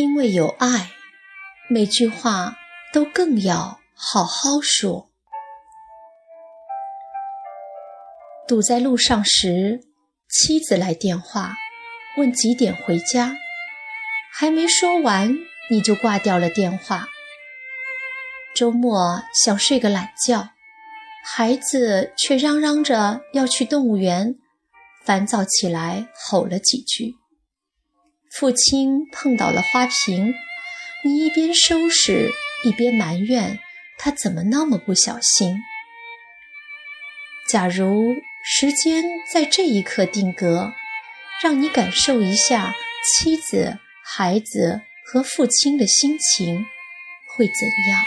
因为有爱，每句话都更要好好说。堵在路上时，妻子来电话，问几点回家，还没说完，你就挂掉了电话。周末想睡个懒觉，孩子却嚷嚷着要去动物园，烦躁起来吼了几句。父亲碰倒了花瓶，你一边收拾一边埋怨他怎么那么不小心。假如时间在这一刻定格，让你感受一下妻子、孩子和父亲的心情，会怎样？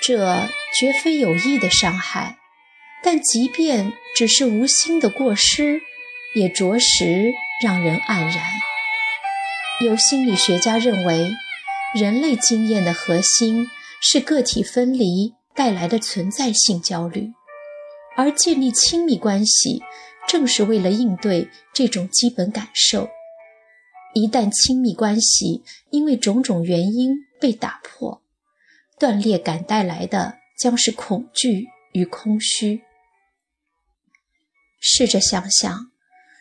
这绝非有意的伤害，但即便只是无心的过失，也着实。让人黯然。有心理学家认为，人类经验的核心是个体分离带来的存在性焦虑，而建立亲密关系正是为了应对这种基本感受。一旦亲密关系因为种种原因被打破，断裂感带来的将是恐惧与空虚。试着想想，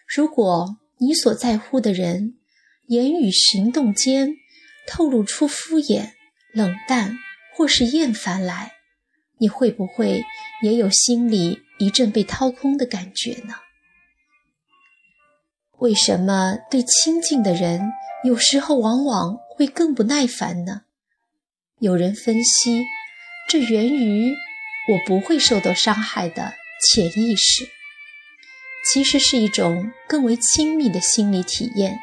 如果。你所在乎的人，言语行动间透露出敷衍、冷淡或是厌烦来，你会不会也有心里一阵被掏空的感觉呢？为什么对亲近的人，有时候往往会更不耐烦呢？有人分析，这源于我不会受到伤害的潜意识。其实是一种更为亲密的心理体验，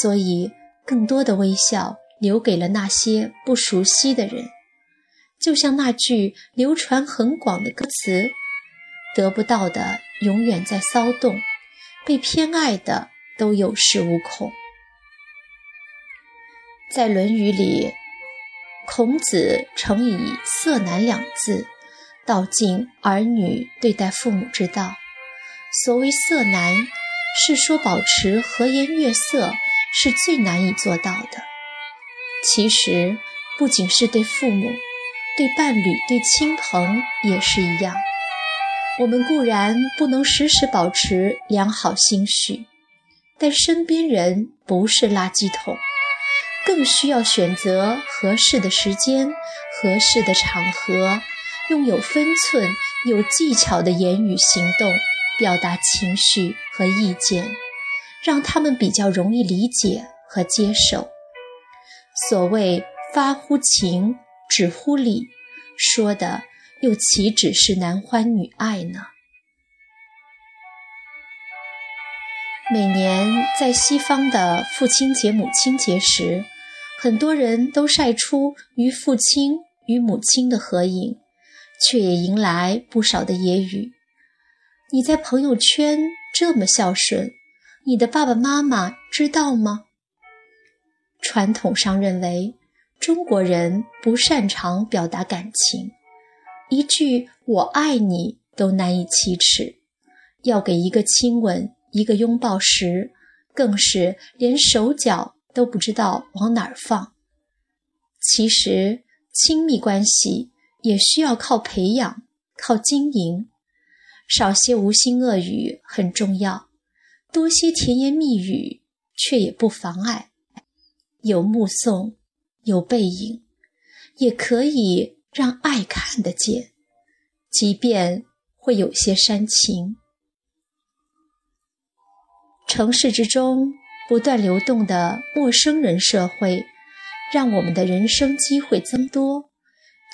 所以更多的微笑留给了那些不熟悉的人。就像那句流传很广的歌词：“得不到的永远在骚动，被偏爱的都有恃无恐。”在《论语》里，孔子曾以“色难”两字道尽儿女对待父母之道。所谓色难，是说保持和颜悦色是最难以做到的。其实，不仅是对父母、对伴侣、对亲朋也是一样。我们固然不能时时保持良好心绪，但身边人不是垃圾桶，更需要选择合适的时间、合适的场合，用有分寸、有技巧的言语行动。表达情绪和意见，让他们比较容易理解和接受。所谓“发乎情，止乎礼”，说的又岂止是男欢女爱呢？每年在西方的父亲节、母亲节时，很多人都晒出与父亲与母亲的合影，却也迎来不少的揶揄。你在朋友圈这么孝顺，你的爸爸妈妈知道吗？传统上认为中国人不擅长表达感情，一句“我爱你”都难以启齿，要给一个亲吻、一个拥抱时，更是连手脚都不知道往哪儿放。其实，亲密关系也需要靠培养、靠经营。少些无心恶语很重要，多些甜言蜜语却也不妨碍。有目送，有背影，也可以让爱看得见，即便会有些煽情。城市之中不断流动的陌生人社会，让我们的人生机会增多，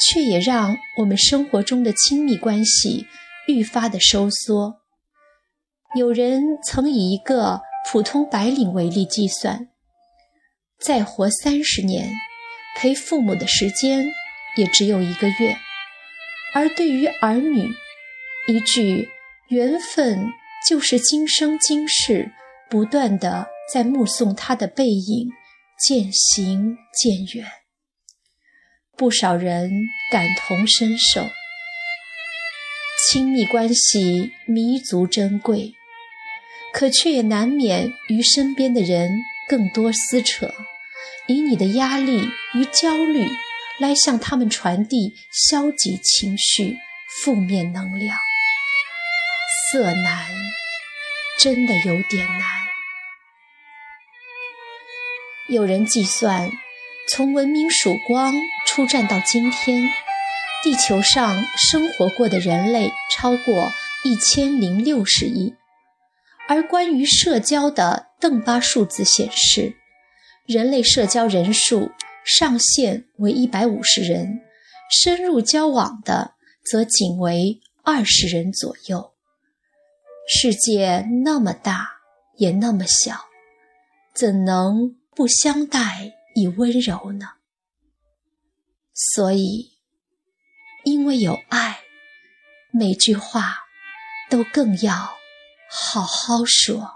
却也让我们生活中的亲密关系。愈发的收缩。有人曾以一个普通白领为例计算，再活三十年，陪父母的时间也只有一个月。而对于儿女，一句“缘分就是今生今世”，不断的在目送他的背影渐行渐远，不少人感同身受。亲密关系弥足珍贵，可却也难免与身边的人更多撕扯，以你的压力与焦虑来向他们传递消极情绪、负面能量。色难，真的有点难。有人计算，从文明曙光出战到今天，地球上生活过的人类超过一千零六十亿。而关于社交的邓巴数字显示，人类社交人数上限为一百五十人，深入交往的则仅为二十人左右。世界那么大，也那么小，怎能不相待以温柔呢？所以，因为有爱，每句话都更要。好好说。